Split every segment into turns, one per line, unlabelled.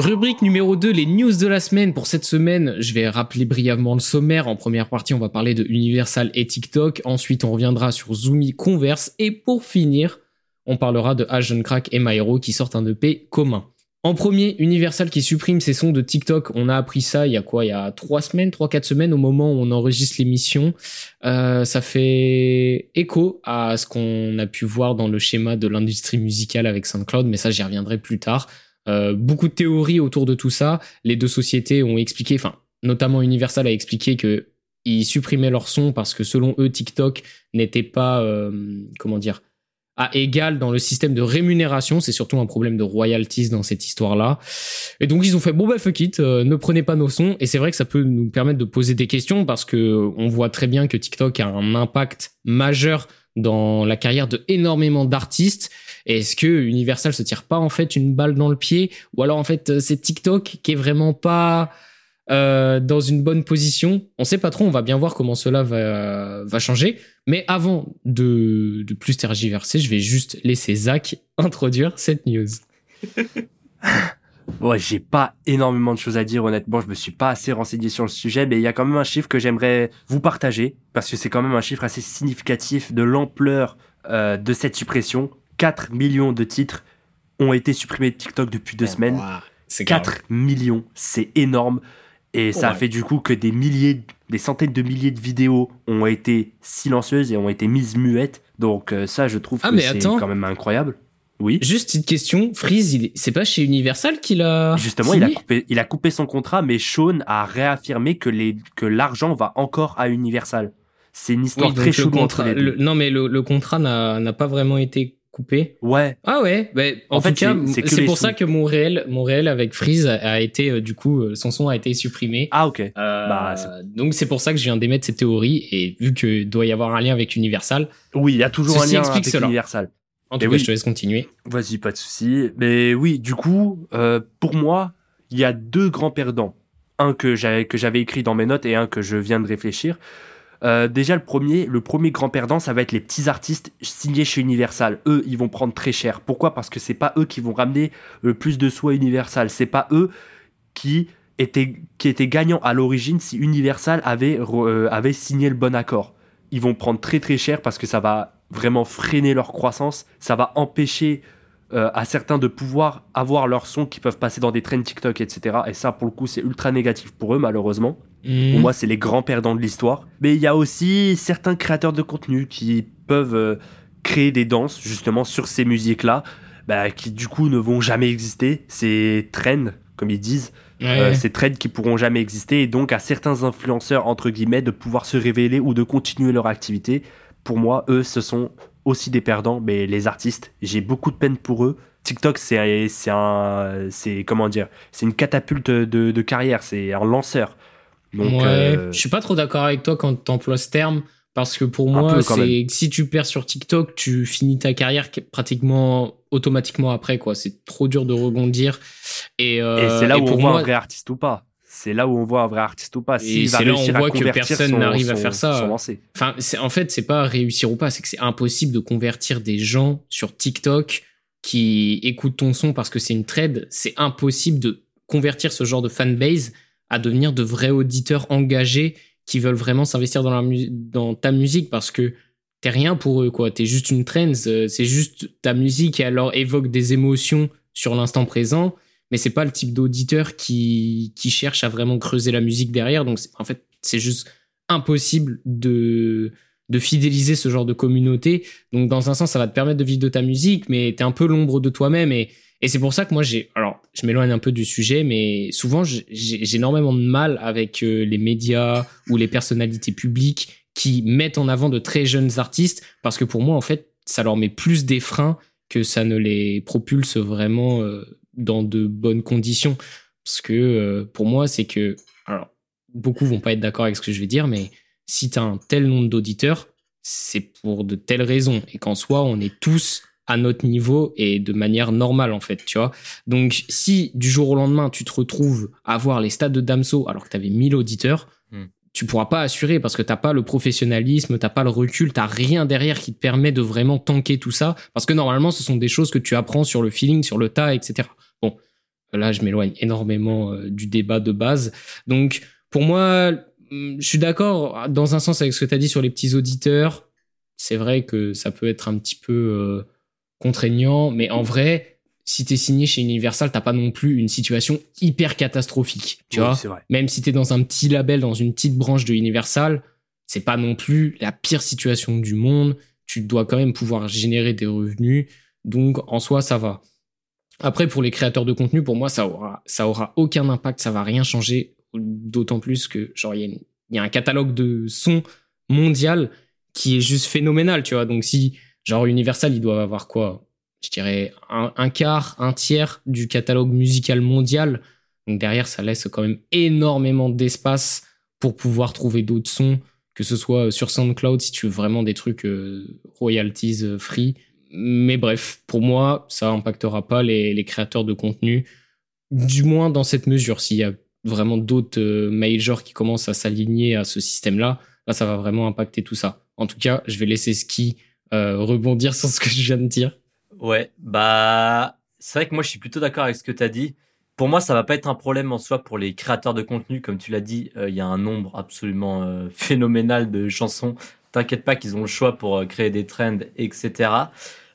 Rubrique numéro 2, les news de la semaine. Pour cette semaine, je vais rappeler brièvement le sommaire. En première partie, on va parler de Universal et TikTok. Ensuite, on reviendra sur Zoomy Converse. Et pour finir, on parlera de Agent Crack et Myro qui sortent un EP commun. En premier, Universal qui supprime ses sons de TikTok. On a appris ça il y a quoi? Il y a trois semaines, trois quatre semaines au moment où on enregistre l'émission. Euh, ça fait écho à ce qu'on a pu voir dans le schéma de l'industrie musicale avec SoundCloud, mais ça j'y reviendrai plus tard. Euh, beaucoup de théories autour de tout ça. Les deux sociétés ont expliqué, enfin, notamment Universal a expliqué que ils supprimaient leur son parce que selon eux, TikTok n'était pas, euh, comment dire, à égal dans le système de rémunération. C'est surtout un problème de royalties dans cette histoire-là. Et donc ils ont fait bon bah fuck it, euh, ne prenez pas nos sons. Et c'est vrai que ça peut nous permettre de poser des questions parce que on voit très bien que TikTok a un impact majeur dans la carrière de énormément d'artistes. Est-ce que Universal se tire pas en fait une balle dans le pied? Ou alors en fait euh, c'est TikTok qui est vraiment pas euh, dans une bonne position? On sait pas trop, on va bien voir comment cela va, va changer. Mais avant de, de plus tergiverser, je vais juste laisser Zach introduire cette news.
Ouais, j'ai pas énormément de choses à dire, honnêtement. Je me suis pas assez renseigné sur le sujet, mais il y a quand même un chiffre que j'aimerais vous partager, parce que c'est quand même un chiffre assez significatif de l'ampleur euh, de cette suppression. 4 millions de titres ont été supprimés de TikTok depuis deux semaines.
C'est
4 millions, c'est énorme. Et ça a fait du coup que des milliers, des centaines de milliers de vidéos ont été silencieuses et ont été mises muettes. Donc euh, ça, je trouve
Ah,
que c'est quand même incroyable. Oui.
Juste petite question, Freeze, il est- c'est pas chez Universal qu'il a
Justement, il a, coupé, il a coupé son contrat, mais Sean a réaffirmé que les que l'argent va encore à Universal. C'est une histoire
Oui,
très
contrat,
entre les deux.
le- non mais le, le contrat n'a n'a pas vraiment été coupé.
Ouais,
Ah ouais, bah, en,
fait,
cas,
c'est-
pour
sous.
ça que mon réel, mon réel avec Freeze a, été euh, du coup euh, son son a été supprimé.
ah ok.
Euh,
bah, c'est-
donc c'est pour ça que je viens d'émettre cette théorie et vu que doit y avoir un lien avec Universal,
Oui, il y a toujours un lien avec
cela.
Universal.
En
Mais
tout cas
oui.
je te laisse continuer.
Vas-y, pas de souci. Mais oui, du coup, euh, pour moi, il y a deux grands perdants. Un que j'avais que j'avais écrit dans mes notes et un que je viens de réfléchir. Euh, déjà le premier, le premier grand perdant, ça va être les petits artistes signés chez Universal. Eux, ils vont prendre très cher. Pourquoi? Parce que c'est pas eux qui vont ramener le plus de sous à Universal. C'est pas eux qui étaient qui étaient gagnants à l'origine si Universal avait euh, avait signé le bon accord. Ils vont prendre très très cher parce que ça va vraiment freiner leur croissance. Ça va empêcher euh, à certains de pouvoir avoir leur son qui peuvent passer dans des trends TikTok, etc. Et ça, pour le coup, c'est ultra négatif pour eux, malheureusement.
Mhm.
Pour moi, c'est les grands perdants de l'histoire. Mais il y a aussi certains créateurs de contenu qui peuvent euh, créer des danses, justement, sur ces musiques-là, bah, qui du coup ne vont jamais exister. Ces trends, comme ils disent,
Ouais.
euh, ces trends qui pourront jamais exister. Et donc, à certains influenceurs, entre guillemets, de pouvoir se révéler ou de continuer leur activité. Pour moi, eux, ce sont aussi des perdants, mais les artistes, j'ai beaucoup de peine pour eux. TikTok, c'est un, c'est comment dire, c'est une catapulte de, de carrière, c'est un lanceur. Donc,
ouais,
euh,
je suis pas trop d'accord avec toi quand tu emploies ce terme parce que pour
Un
moi, c'est si tu perds sur TikTok, tu finis ta carrière pratiquement automatiquement après quoi. C'est trop dur de rebondir et, euh,
et c'est là où
pour
on voit
moi,
un vrai artiste ou pas. C'est là où on voit un vrai artiste ou pas.
Et c'est là où on voit que personne
son-
n'arrive à faire ça. Enfin, c'est en fait, c'est pas réussir ou pas, c'est que c'est impossible de convertir des gens sur TikTok qui écoutent ton son parce que c'est une trade. C'est impossible de convertir ce genre de fanbase à devenir de vrais auditeurs engagés qui veulent vraiment s'investir dans, mu- dans ta musique parce que t'es rien pour eux, quoi. T'es juste une trend, euh, c'est juste ta musique et alors évoque des émotions sur l'instant présent, mais c'est pas le type d'auditeur qui, qui cherche à vraiment creuser la musique derrière. Donc, en fait, c'est juste impossible de, de fidéliser ce genre de communauté. Donc, dans un sens, ça va te permettre de vivre de ta musique, mais t'es un peu l'ombre de toi-même. Et, et c'est pour ça que moi, j'ai. Alors, je m'éloigne un peu du sujet, mais souvent, j'ai j'ai énormément de mal avec euh, les médias ou les personnalités publiques qui mettent en avant de très jeunes artistes, parce que pour moi, en fait, ça leur met plus des freins que ça ne les propulse vraiment euh, dans de bonnes conditions. Parce que euh, pour moi, c'est que. Alors, beaucoup vont pas être d'accord avec ce que je vais dire, mais si tu as un tel nombre d'auditeurs, c'est pour de telles raisons. Et qu'en soi, on est tous à notre niveau et de manière normale, en fait, tu vois. Donc, si du jour au lendemain, tu te retrouves à voir les stades de Damso alors que tu avais 1000 auditeurs,
Hmm.
tu pourras pas assurer parce que t'as pas le professionnalisme, t'as pas le recul, t'as rien derrière qui te permet de vraiment tanker tout ça. Parce que normalement, ce sont des choses que tu apprends sur le feeling, sur le tas, etc. Bon, Là, je m'éloigne énormément du débat de base. Donc, pour moi, mm, je suis d'accord dans un sens avec ce que tu as dit sur les petits auditeurs. C'est vrai que ça peut être un petit peu contraignant, mais en vrai, si t'es signé chez Universal, t'as pas non plus une situation hyper catastrophique. Tu vois, même si t'es dans un petit label, dans une petite branche de Universal, c'est pas non plus la pire situation du monde. Tu dois quand même pouvoir générer des revenus. Donc, en soi, ça va. Après, pour les créateurs de contenu, pour moi, ça aura, ça aura aucun impact, ça va rien changer. D'autant plus que, genre, il y, y, a un catalogue de sons mondial qui est juste phénoménal, tu vois. Donc, si, genre, Universal, ils doivent avoir quoi? Je dirais, un, quart, un tiers du catalogue musical mondial. Donc derrière, ça laisse quand même énormément d'espace pour pouvoir trouver d'autres sons, que ce soit sur SoundCloud si tu veux vraiment des trucs euh, royalties euh, free. Mais bref, pour moi, ça impactera pas les, créateurs de contenu, du moins dans cette mesure. S'il y a vraiment d'autres euh, majors qui commencent à s'aligner à ce système-là, là, ça va vraiment impacter tout ça. En tout cas, je vais laisser Ski rebondir sur ce que je viens de dire.
Ouais, bah, c'est vrai que moi je suis plutôt d'accord avec ce que tu as dit. Pour moi, ça va pas être un problème en soi pour les créateurs de contenu. Comme tu l'as dit, euh, il y a un nombre absolument euh, phénoménal de chansons. T'inquiète pas qu'ils ont le choix pour euh, créer des trends, etc.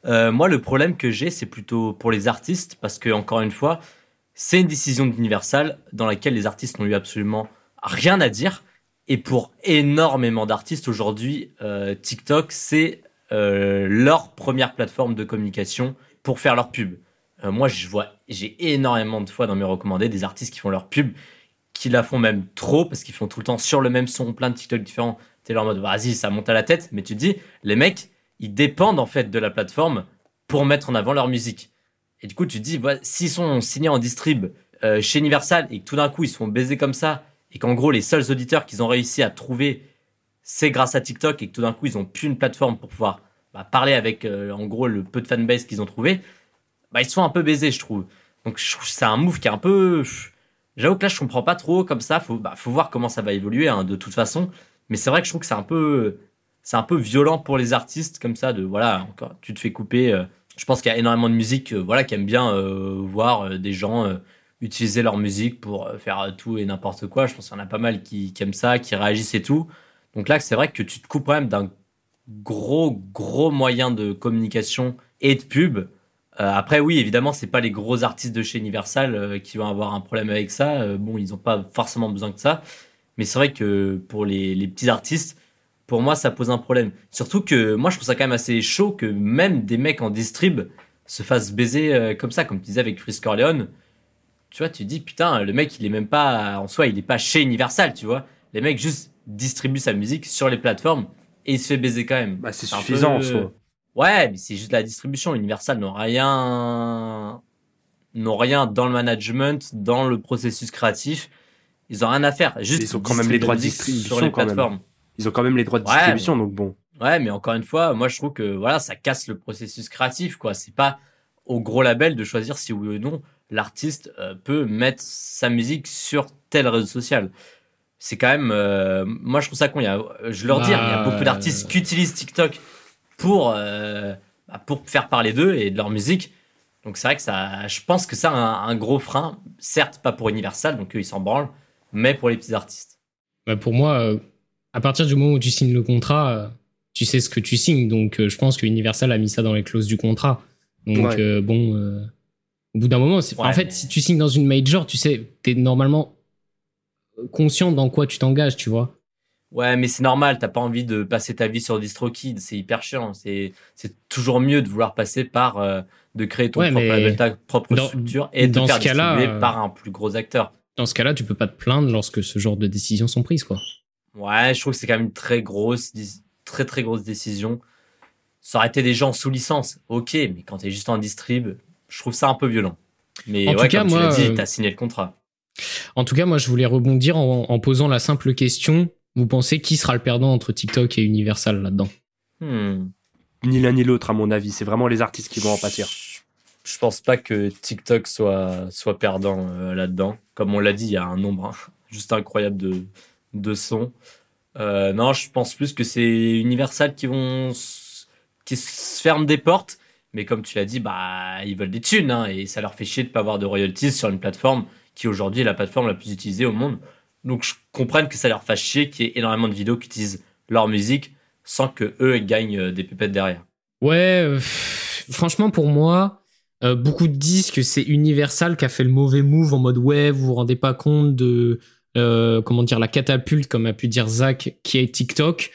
moi, le problème que j'ai, c'est plutôt pour les artistes, parce que, encore une fois, c'est une décision d'Universal dans laquelle les artistes n'ont eu absolument rien à dire. Et pour énormément d'artistes aujourd'hui, TikTok, c'est euh, leur première plateforme de communication pour faire leur pub. Euh, moi, je vois, j'ai énormément de fois dans mes recommandés des artistes qui font leur pub, qui la font même trop parce qu'ils font tout le temps sur le même son, plein de TikTok différents. T'es leur mode, vas-y, ça monte à la tête, mais tu te dis, les mecs, ils dépendent en fait de la plateforme pour mettre en avant leur musique. Et du coup, tu te dis, s'ils sont signés en distrib euh, chez Universal et que tout d'un coup ils se font baiser comme ça, et qu'en gros les seuls auditeurs qu'ils ont réussi à trouver c'est grâce à TikTok et que tout d'un coup ils ont plus une plateforme pour pouvoir bah, parler avec euh, en gros le peu de fanbase qu'ils ont trouvé, bah, ils se font un peu baiser, je trouve. Donc c'est un move qui est un peu. J'avoue que là je comprends pas trop comme ça. Faut bah, faut voir comment ça va évoluer hein, de toute façon. Mais c'est vrai que je trouve que c'est un peu c'est un peu violent pour les artistes comme ça de voilà encore tu te fais couper. Euh. je pense qu'il y a énormément de musique euh, voilà qui aiment bien voir des gens utiliser leur musique pour faire tout et n'importe quoi. Je pense qu'il y en a pas mal qui, aiment ça, qui réagissent et tout. Donc là, c'est vrai que tu te coupes quand même d'un gros, gros moyen de communication et de pub. Euh, après, oui, évidemment, c'est pas les gros artistes de chez Universal euh, qui vont avoir un problème avec ça. Euh, bon, ils ont pas forcément besoin de ça. Mais c'est vrai que pour les, les, petits artistes, pour moi, ça pose un problème. Surtout que moi, je trouve ça quand même assez chaud que même des mecs en distrib se fassent baiser comme ça, comme tu disais avec Chris Corleone. Tu vois, tu dis, putain, le mec, il est même pas, en soi, il est pas chez Universal, tu vois. Les mecs juste distribuent sa musique sur les plateformes et il se fait baiser quand même.
Bah, c'est suffisant en soi.
Ouais, mais c'est juste la distribution. Universal n'ont rien, n'ont rien dans le management, dans le processus créatif. Ils ont rien à faire. Juste
ils ont quand même les droits de distribution sur les plateformes. Ils ont quand même les droits de distribution, donc bon.
Ouais, mais encore une fois, moi je trouve que voilà, ça casse le processus créatif, quoi. C'est pas au gros label de choisir si oui ou non l'artiste euh, peut mettre sa musique sur tel réseau social c'est quand même. Euh, moi, je trouve ça con. Il y a, je leur dis, il y a beaucoup d'artistes qui utilisent TikTok pour, euh, bah, pour faire parler d'eux et de leur musique. Donc, c'est vrai que ça. Je pense que c'est un, gros frein. Certes, pas pour Universal, donc eux, ils s'en branlent, mais pour les petits artistes.
Bah pour moi, euh, à partir du moment où tu signes le contrat, tu sais ce que tu signes. Donc, je pense que Universal a mis ça dans les clauses du contrat. Donc, bon. au bout d'un moment, en fait, si tu signes dans une major, tu sais, t'es normalement conscient dans quoi tu t'engages, tu vois.
Ouais, mais c'est normal, t'as pas envie de passer ta vie sur DistroKid, c'est hyper chiant. C'est, c'est toujours mieux de vouloir passer par, euh, de créer ton propre ta propre structure et de faire distribuer euh, par un plus gros acteur.
Dans ce cas-là, tu peux pas te plaindre lorsque ce genre de décisions sont prises, quoi.
Ouais, je trouve que c'est quand même une très grosse, très très grosse décision. Ça aurait été des gens sous licence, ok, mais quand t'es juste en distrib, je trouve ça un peu violent. Mais en ouais, tout cas, comme tu l'as dit, euh, t'as signé le contrat.
En tout cas, moi, je voulais rebondir en, posant la simple question. Vous pensez qui sera le perdant entre TikTok et Universal là-dedans?
Hmm.
Ni l'un ni l'autre, à mon avis. C'est vraiment les artistes qui vont en pâtir.
Je pense pas que TikTok soit, soit perdant euh, là-dedans. Comme on l'a dit, il y a un nombre hein, juste incroyable de, de sons. Euh, non, je pense plus que c'est Universal qui vont qui se ferment des portes Mais comme tu l'as dit, bah, ils veulent des thunes, hein, et ça leur fait chier de pas avoir de royalties sur une plateforme qui aujourd'hui est la plateforme la plus utilisée au monde. Donc je comprends que ça leur fasse chier qu'il y ait énormément de vidéos qui utilisent leur musique sans que eux gagnent euh, des pépettes derrière.
Ouais, euh, franchement pour moi, beaucoup disent que c'est Universal qui a fait le mauvais move en mode ouais, vous vous rendez pas compte de comment dire la catapulte comme a pu dire Zach qui est TikTok.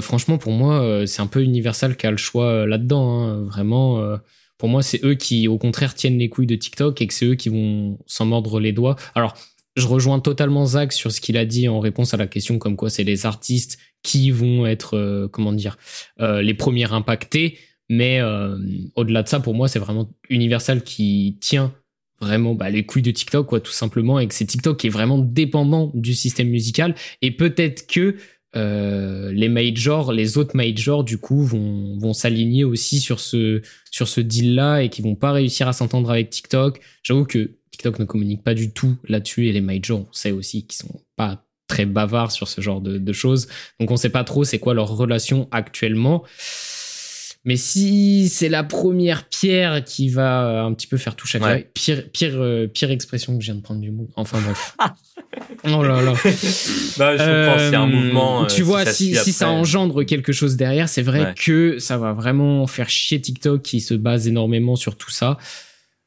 franchement pour moi c'est un peu Universal qui a le choix là-dedans. Hein. Vraiment, pour moi c'est eux qui au contraire tiennent les couilles de TikTok et que c'est eux qui vont s'en mordre les doigts. Alors je rejoins totalement Zach sur ce qu'il a dit en réponse à la question comme quoi c'est les artistes qui vont être, euh, comment dire, euh, les premiers impactés. Mais euh, au-delà de ça, pour moi, c'est vraiment Universal qui tient vraiment bah, les couilles de TikTok, quoi, tout simplement, et que c'est TikTok qui est vraiment dépendant du système musical. Et peut-être que les majors, les autres majors, du coup, vont, vont s'aligner aussi sur ce, sur ce deal-là et qui vont pas réussir à s'entendre avec TikTok. J'avoue que TikTok ne communique pas du tout là-dessus et les majors, on sait aussi qu'ils sont pas très bavards sur ce genre de, choses. Donc on sait pas trop c'est quoi leur relation actuellement. Mais si c'est la première pierre qui va un petit peu faire toucher à pire, pire, euh, pire expression que je viens de prendre du monde. Enfin bref. oh là là.
Bah, je un mouvement.
Euh, tu vois, si, si ça engendre quelque chose derrière, c'est vrai que ça va vraiment faire chier TikTok qui se base énormément sur tout ça.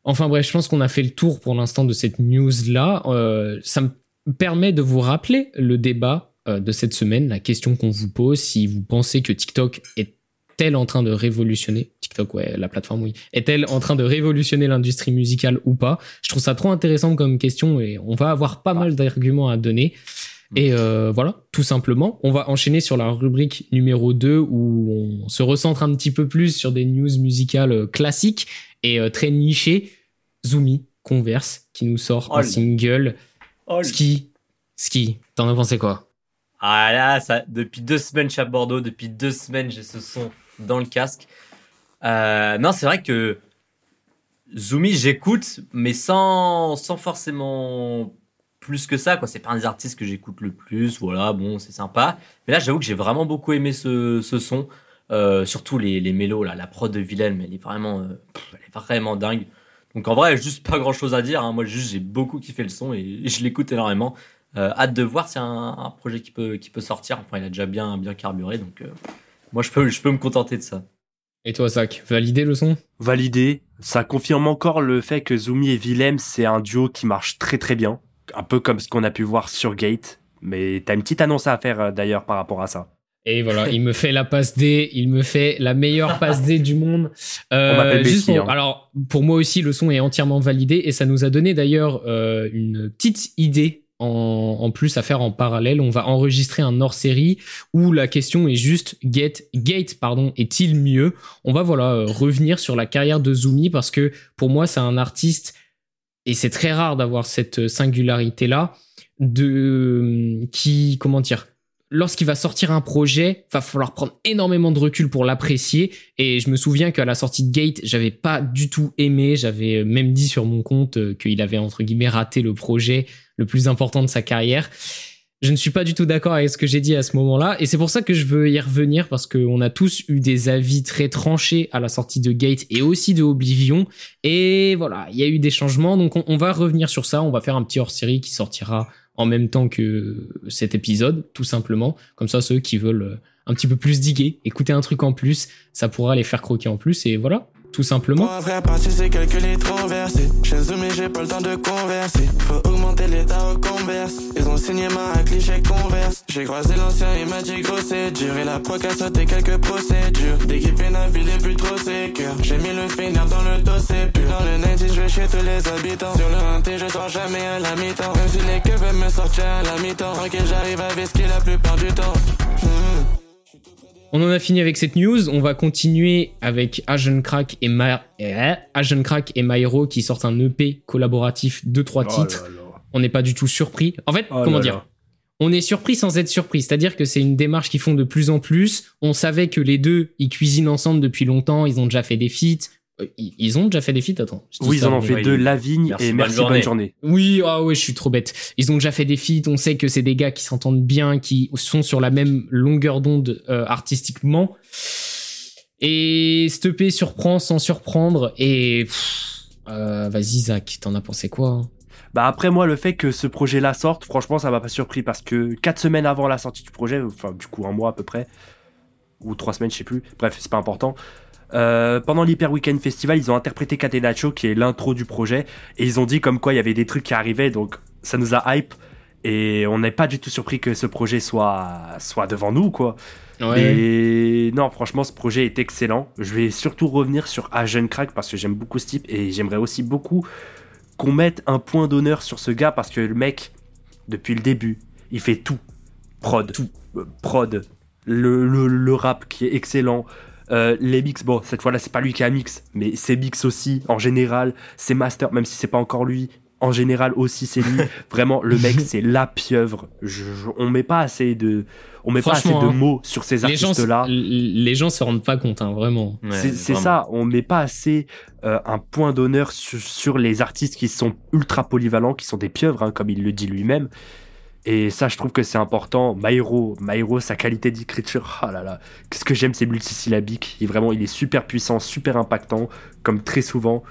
Enfin bref, je pense qu'on a fait le tour pour l'instant de cette news-là. Euh, ça me permet de vous rappeler le débat euh, de cette semaine, la question qu'on vous pose, si vous pensez que TikTok est-elle en train de révolutionner, TikTok, ouais, la plateforme, oui, est-elle en train de révolutionner l'industrie musicale ou pas? Je trouve ça trop intéressant comme question et on va avoir pas mal d'arguments à donner. Mm. Et euh, voilà, tout simplement, on va enchaîner sur la rubrique numéro 2 où on se recentre un petit peu plus sur des news musicales classiques et euh, très niché, Zumi Converse qui nous sort un single. Ski, ski. T'en as pensé quoi?
Ah là, ça, depuis deux semaines, je suis à Bordeaux. Depuis deux semaines, j'ai ce son dans le casque. Euh, non, c'est vrai que Zumi, j'écoute, mais sans, sans forcément plus que ça. quoi. C'est pas un des artistes que j'écoute le plus. Voilà, bon, c'est sympa. Mais là, j'avoue que j'ai vraiment beaucoup aimé ce, ce son. Euh, surtout les, les mélos, là, la prod de Wilhelm, elle est vraiment, euh, elle est vraiment dingue. Donc en vrai, juste pas grand chose à dire. Hein. Moi, juste j'ai beaucoup kiffé le son et, je l'écoute énormément. Hâte de voir, c'est un, un, projet qui peut, qui peut sortir. Enfin, il a déjà bien, bien carburé, donc moi je peux, je peux me contenter de ça.
Et toi, Zach, validé le son?
Validé. Ça confirme encore le fait que Zumi et Willem, c'est un duo qui marche très très bien. Un peu comme ce qu'on a pu voir sur Gate. Mais t'as une petite annonce à faire d'ailleurs par rapport à ça.
Et voilà, il me fait la passe D, il me fait la meilleure passe D du monde. Euh, juste pour, hein. Alors, pour moi aussi, le son est entièrement validé et ça nous a donné d'ailleurs euh, une petite idée en, plus à faire en parallèle. On va enregistrer un hors-série où la question est juste Get, Gate pardon, est-il mieux? On va voilà euh, revenir sur la carrière de Zumi parce que pour moi, c'est un artiste et c'est très rare d'avoir cette singularité là de qui comment dire lorsqu'il va sortir un projet, va falloir prendre énormément de recul pour l'apprécier. Et je me souviens qu'à la sortie de Gate, j'avais pas du tout aimé. J'avais même dit sur mon compte euh, qu'il avait entre guillemets raté le projet le plus important de sa carrière. Je ne suis pas du tout d'accord avec ce que j'ai dit à ce moment-là. Et c'est pour ça que je veux y revenir parce qu'on a tous eu des avis très tranchés à la sortie de Gate et aussi de Oblivion. Et voilà, il y a eu des changements. Donc on, on va revenir sur ça. On va faire un petit hors-série qui sortira en même temps que cet épisode, tout simplement. Comme ça, ceux qui veulent un petit peu plus diguer, écouter un truc en plus, ça pourra les faire croquer en plus. Et voilà, tout simplement.
Pour vrai, parti, c'est calculé trop versé. Chez eux, mais j'ai pas le temps de converser. Faut augmenter l'état au converse. Ils ont signé ma cliché converse. J'ai croisé l'ancien, il m'a dit gros c'est dur. Et la proc a sauté quelques procédures. D'équiper la ville est plus trop sécure. J'ai mis le finir dans le dos, c'est pur. Dans le 90, je vais chez tous les habitants. Sur le 1 je sors jamais à la mi-temps. Même si les queues veulent me sortir à la mi-temps. Ok, j'arrive à vesquer la plupart du temps. Hmm.
On en a fini avec cette news. On va continuer avec Agent Crack et, Ma... Eh, Agent Crack et Myro qui sortent un EP collaboratif de trois oh titres. On n'est pas du tout surpris. En fait, oh comment dire On est surpris sans être surpris. C'est-à-dire que c'est une démarche qu'ils font de plus en plus. On savait que les deux, ils cuisinent ensemble depuis longtemps. Ils ont déjà fait des feats. Euh, ils ont déjà fait des feats, attends.
Oui, ils en ont fait deux, Lavigne et Merci, bonne journée.
Oui, ah ouais, je suis trop bête. Ils ont déjà fait des feats, on sait que c'est des gars qui s'entendent bien, qui sont sur la même longueur d'onde euh, artistiquement. Et EP surprend sans surprendre. Et euh, vas-y, Zach, t'en as pensé quoi hein?
Bah après moi le fait que ce projet-là sorte, franchement ça m'a pas surpris parce que quatre semaines avant la sortie du projet, enfin du coup un mois à peu près, ou trois semaines je sais plus, bref c'est pas important. Euh, pendant l'Hyper Weekend Festival, ils ont interprété Catenaccio, qui est l'intro du projet, et ils ont dit comme quoi il y avait des trucs qui arrivaient, donc ça nous a hype, et on n'est pas du tout surpris que ce projet soit, soit devant nous, quoi. Et non, franchement, ce projet est excellent. Je vais surtout revenir sur Agent Crack parce que j'aime beaucoup ce type et j'aimerais aussi beaucoup qu'on mette un point d'honneur sur ce gars parce que le mec, depuis le début, il fait tout. Prod,
Tout.
euh, prod, le, le, le rap qui est excellent. Euh, les mix, bon, cette fois-là, c'est pas lui qui a mix, mais ses mix aussi, en général, ses masters, même si c'est pas encore lui, en général aussi, c'est lui. Vraiment, le mec, c'est la pieuvre. Je, je- on met pas assez de, on met pas assez de
hein,
mots sur ces artistes-là.
les gens se rendent pas compte, hein, vraiment.
Ouais,
C'est c'est ça, on met pas assez euh, un point d'honneur sur, sur les artistes qui sont ultra polyvalents, qui sont des pieuvres, hein, comme il le dit lui-même. Et ça, je trouve que c'est important. Maïro, Maïro, sa qualité d'écriture, ah là là, qu'est-ce que j'aime, c'est multisyllabique. Il, vraiment, il est super puissant, super impactant, comme très souvent.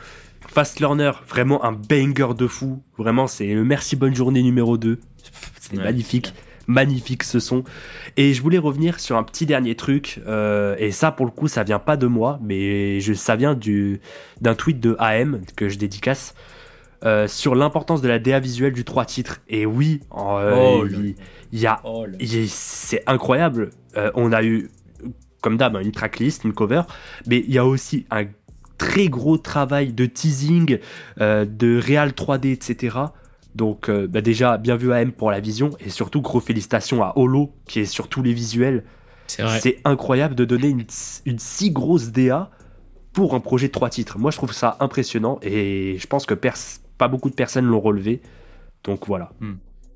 Fast Learner, vraiment un banger de fou. Vraiment, c'est le merci bonne journée numéro 2. C'est
Ouais.
magnifique, magnifique ce son. Et je voulais revenir sur un petit dernier truc, euh, et ça pour le coup ça vient pas de moi, mais je, ça vient du d'un tweet de AM que je dédicace euh, sur l'importance de la DA visuelle du trois titres. Et oui,
Oh
il,
Oh
c'est incroyable. Euh, on a eu comme d'hab une tracklist, une cover, mais il y a aussi un très gros travail de teasing, euh, de réal 3D, etc. Donc euh, bah déjà, bien vu AM pour la vision, et surtout gros félicitations à Holo, qui est sur tous les visuels.
C'est
incroyable de donner une, une si grosse DA pour un projet de trois titres. Moi, je trouve ça impressionnant, et je pense que pers- pas beaucoup de personnes l'ont relevé. Donc voilà.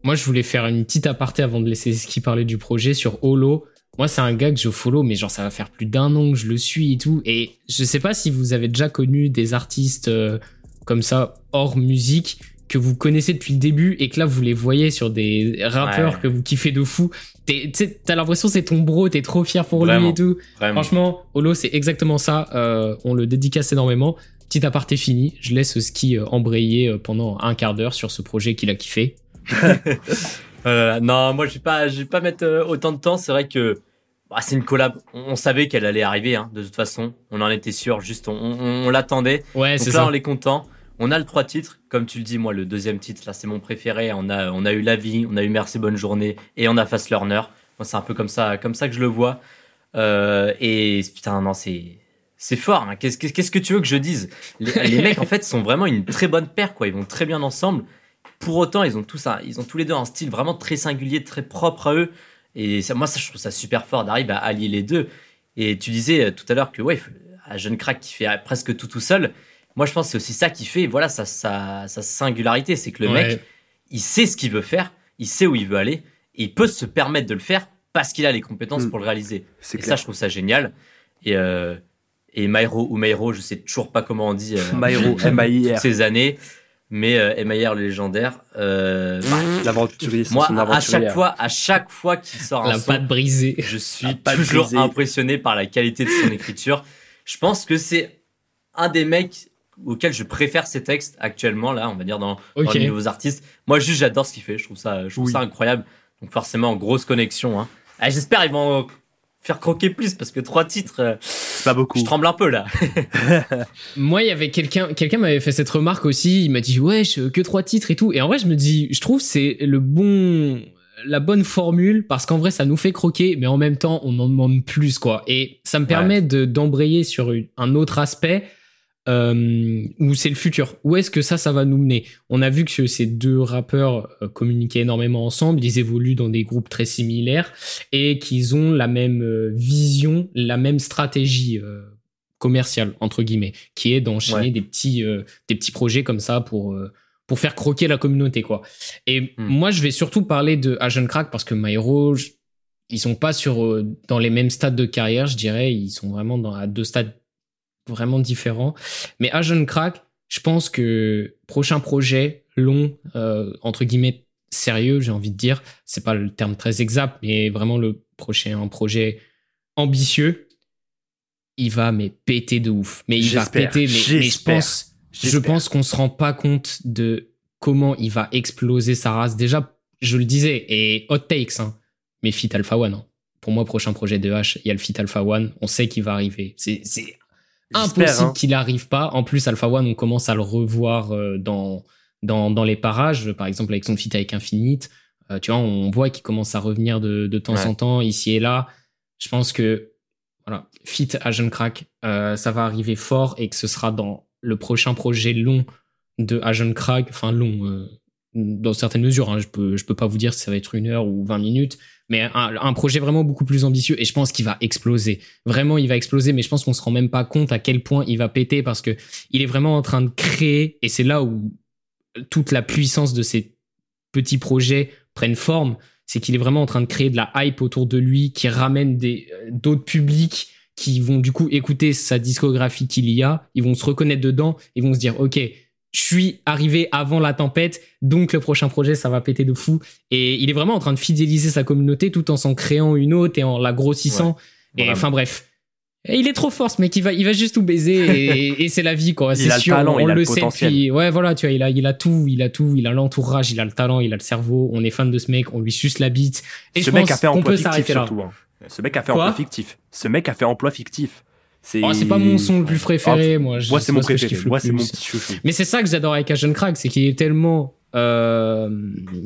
Moi, je voulais faire une petite aparté avant de laisser ce qui parlait du projet sur Holo. Moi, c'est un gars que je follow, mais genre, ça va faire plus d'un an que je le suis et tout. Et je sais pas si vous avez déjà connu des artistes euh, comme ça, hors musique, que vous connaissez depuis le début et que là, vous les voyez sur des rappeurs
Ouais.
que vous kiffez de fou. T'es- tu sais, T'as l'impression c'est ton bro, t'es trop fier pour lui et tout.
Vraiment.
Franchement, Holo, c'est exactement ça. Euh, on le dédicace énormément. Petit aparté fini. Je laisse Ski euh, embrayer euh, pendant un quart d'heure sur ce projet qu'il a kiffé.
Euh, non, moi je vais pas, je vais pas mettre euh, autant de temps. C'est vrai que bah, c'est une collab. On, savait qu'elle allait arriver, hein, de toute façon. On en était sûr. Juste, on, on- on l'attendait.
Ouais,
Donc là,
ça.
on est content. On a le trois titres, comme tu le dis. Moi, le deuxième titre, là, c'est mon préféré. On a, on a eu La Vie, on a eu Merci Bonne Journée, et on a Fast Learner. Moi, c'est un peu comme ça, comme ça que je le vois. Euh, et putain, non, c'est. C'est fort. hein. Qu'est-ce que tu veux que je dise? Les, les mecs, en fait, sont vraiment une très bonne paire. Quoi. Ils vont très bien ensemble. Pour autant, ils ont tous, un- ils ont tous les deux un style vraiment très singulier, très propre à eux. Et ça, moi, ça, je trouve ça super fort d'arriver à allier les deux. Et tu disais euh, tout à l'heure que, ouais, un jeune crack qui fait presque tout tout seul. Moi, je pense que c'est aussi ça qui fait, voilà, sa, sa, sa singularité. C'est que le
Ouais.
mec, il sait ce qu'il veut faire, il sait où il veut aller, et il peut se permettre de le faire parce qu'il a les compétences
Mm.
pour le réaliser. Et
clair.
ça, je trouve ça génial. Et, euh, et Mairo ou Mairo, je sais toujours pas comment on dit. euh,
Maïro,
toutes
M-A-I-R.
ces années. Mais euh, M.I.R. le légendaire. Euh, bah,
L'aventurier, c'est
moi,
son
à chaque fois, à chaque fois qu'il sort un
La
son,
patte brisée.
je suis
La patte
toujours
brisée.
impressionné par la qualité de son écriture. Je pense que c'est un des mecs auxquels je préfère ses textes actuellement, là, on va dire, dans, les nouveaux artistes. Moi, juste, j'adore ce qu'il fait. Je trouve ça, je trouve
Oui.
ça incroyable. Donc, forcément, grosse connexion. Hein. Ah, J'espère qu'ils vont faire croquer plus parce que trois titres, euh,
C'est pas beaucoup.
je tremble un peu là.
Moi, il y avait quelqu'un, quelqu'un m'avait fait cette remarque aussi. Il m'a dit, ouais, je- que trois titres et tout. Et en vrai, je me dis, je trouve que c'est le bon, la bonne formule parce qu'en vrai, ça nous fait croquer, mais en même temps, on en demande plus, quoi. Et ça me permet de, d'embrayer sur une- un autre aspect, euh, où c'est le futur. Où est-ce que ça, ça va nous mener? On a vu que ces deux rappeurs euh, communiquaient énormément ensemble. Ils évoluent dans des groupes très similaires et qu'ils ont la même euh, vision, la même stratégie, euh, commerciale, entre guillemets, qui est d'enchaîner
Ouais.
des petits, euh, des petits projets comme ça pour, euh, pour faire croquer la communauté, quoi. Et
Hmm.
moi, je vais surtout parler de Agent Crack parce que Myro, ils sont pas sur, dans les mêmes stades de carrière, je dirais. Ils sont vraiment dans, à deux stades vraiment différents. Mais Agent Crack, je pense que prochain projet long, euh, entre guillemets, sérieux, j'ai envie de dire. C'est pas le terme très exact, mais vraiment le prochain projet ambitieux. il va mais péter de ouf. Mais il va péter, mais, mais je pense, je pense qu'on se rend pas compte de comment il va exploser sa race. Déjà, je le disais, et hot takes, hein, mais Fit Alpha One. hein. Pour moi, prochain projet de H, il y a le Fit Alpha One. On sait qu'il va arriver. C'est, impossible
hein.
qu'il n'arrive pas. En plus, Alpha One, on commence à le revoir euh, dans, dans, dans les parages, par exemple avec son feat avec Infinite. Euh, tu vois, on voit qu'il commence à revenir de, de temps
Ouais.
en temps, ici et là. Je pense que, voilà, fit Agent Crack, euh, ça va arriver fort et que ce sera dans le prochain projet long de Agent Crack, enfin long, euh, dans certaines mesures. hein. je peux, peux pas vous dire si ça va être une heure ou 20 minutes, mais un, projet vraiment beaucoup plus ambitieux et je pense qu'il va exploser. Vraiment, il va exploser, mais je pense qu'on se rend même pas compte à quel point il va péter parce que il est vraiment en train de créer et c'est là où toute la puissance de ces petits projets prennent forme. C'est qu'il est vraiment en train de créer de la hype autour de lui qui ramène euh, d'autres publics qui vont du coup écouter sa discographie qu'il y a, ils vont se reconnaître dedans, ils vont se dire ok, je suis arrivé avant la tempête, donc le prochain projet ça va péter de fou. Et il est vraiment en train de fidéliser sa communauté tout en s'en créant une autre et en la grossissant. et enfin bref. Et il est trop fort ce mec, il va, il va juste tout baiser et, et c'est la vie quoi. C'est
a le
sûr,
talent,
on
il a
le
le
sait depuis. Ouais voilà, tu vois, il a, il a tout, il a tout, il a l'entourage, il a le talent, il a le cerveau. On est fan de ce mec, on lui suce la bite. Et
Ce
je
mec
pense
a fait emploi
peut
fictif surtout. hein. Ce mec a fait
Quoi
emploi fictif. Ce mec a fait emploi fictif. C'est
Oh, c'est pas mon son le plus préféré, moi. je-
Moi, c'est mon
ce
préféré.
le
Moi, c'est mon petit chouchou.
Mais c'est ça que j'adore avec Agent Crack, c'est qu'il est tellement, euh,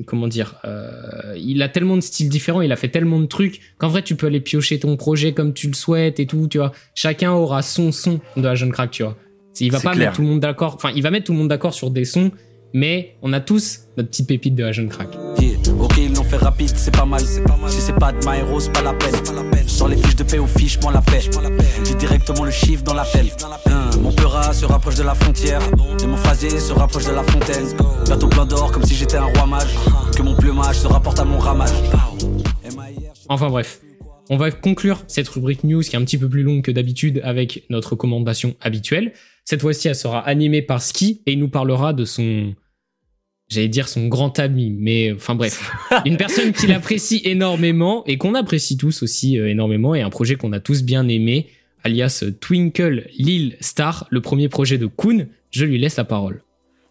comment dire, euh, il a tellement de styles différents, il a fait tellement de trucs qu'en vrai tu peux aller piocher ton projet comme tu le souhaites et tout, tu vois. Chacun aura son son de Agent Crack, tu vois. Il va pas
clair.
mettre tout le monde d'accord, enfin il va mettre tout le monde d'accord sur des sons, mais on a tous notre petite pépite de Agent Crack.
Yeah. Ok, ils l'ont fait rapide, c'est pas mal. Si c'est pas de my hero, c'est pas la peine. Je sors les fiches de paix aux fiches, moi la paix. J'ai directement le chiffre dans l'appel. Hein, mon peura se rapproche de la frontière. Et mon phrasier se rapproche de la fontaine. Bientôt plein d'or, comme si j'étais un roi mage. Que mon plumage se rapporte à mon ramage. MIR, je-
Enfin bref, on va conclure cette rubrique news qui est un petit peu plus longue que d'habitude avec notre recommandation habituelle. Cette fois-ci, elle sera animée par Ski et il nous parlera de son, j'allais dire son grand ami, mais enfin bref, une personne qu'il apprécie énormément et qu'on apprécie tous aussi euh, énormément et un projet qu'on a tous bien aimé, alias Twinkle Lil Star, le premier projet de Kun. Je lui laisse la parole.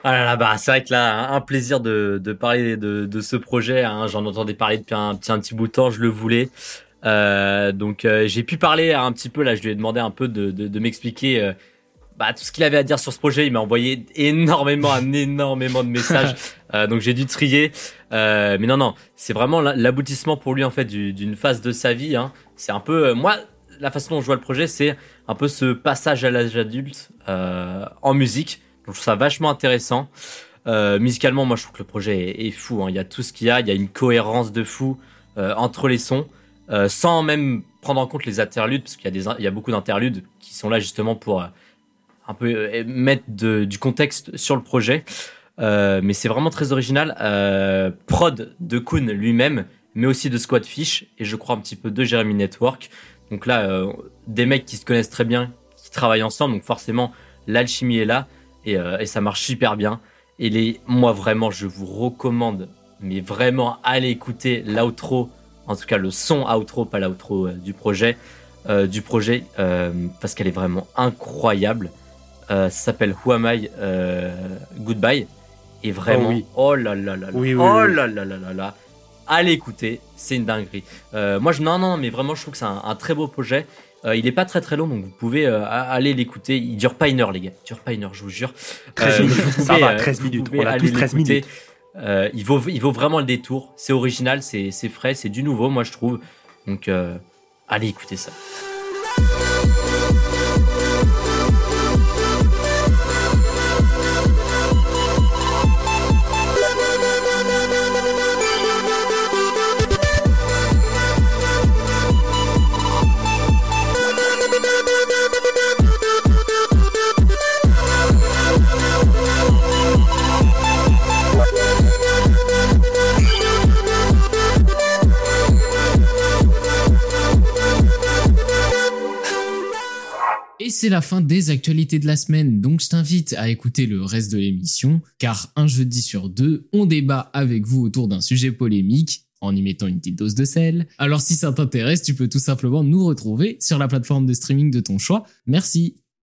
Ah là là, bah, c'est vrai que là, un plaisir de, de parler de, de ce projet. Hein. J'en entendais parler depuis un petit, un petit bout de temps, je le voulais. Euh, donc euh, j'ai pu parler un petit peu, là je lui ai demandé un peu de, m'expliquer bah, tout ce qu'il avait à dire sur ce projet. Il m'a envoyé énormément, un énormément de messages. Euh, donc j'ai dû trier. Euh, mais non, non, c'est vraiment la- l'aboutissement pour lui en fait du- d'une phase de sa vie. Hein. C'est un peu, euh, moi, la façon dont je vois le projet, c'est un peu ce passage à l'âge adulte en musique. Donc je trouve ça vachement intéressant. Musicalement, moi je trouve que le projet est, est fou. hein. Il y a tout ce qu'il y a, il y a une cohérence de fou entre les sons, sans même prendre en compte les interludes, parce qu'il y a des, il y a beaucoup d'interludes qui sont là justement pour un peu euh, mettre du contexte sur le projet. Euh, mais c'est vraiment très original. Euh, prod de Kuhn lui-même, mais aussi de Squadfish et je crois un petit peu de Jeremy Network. Donc là, des mecs qui se connaissent très bien, qui travaillent ensemble, donc forcément l'alchimie est là et, ça marche super bien. Et les, moi vraiment, je vous recommande, mais vraiment allez écouter l'outro, en tout cas le son outro, pas l'outro du projet, parce qu'elle est vraiment incroyable. Euh, ça s'appelle Who Am I euh, Goodbye. Et vraiment,
Oh oui.
oh là là là là,
Oui, oui,
oh là là là là là, allez écouter, c'est une dinguerie. Euh, moi, je, non, non, mais vraiment, je trouve que c'est un, un très beau projet. Euh, il est pas très très long, donc vous pouvez euh, aller l'écouter. Il dure pas une heure, les gars. Il dure pas une heure, je vous jure.
13
Euh,
minutes.
vous
Ça
pouvez,
va,
euh,
13
vous
minutes.
pouvez
On a
aller
tous 13
l'écouter.
minutes.
Il, vaut, il vaut vraiment le détour. C'est original, c'est c'est frais, c'est du nouveau, moi je trouve. Donc, allez écouter ça.
C'est la fin des actualités de la semaine, donc je t'invite à écouter le reste de l'émission, car un jeudi sur deux, on débat avec vous autour d'un sujet polémique. en y mettant une petite dose de sel. Alors si ça t'intéresse, tu peux tout simplement nous retrouver sur la plateforme de streaming de ton choix. Merci.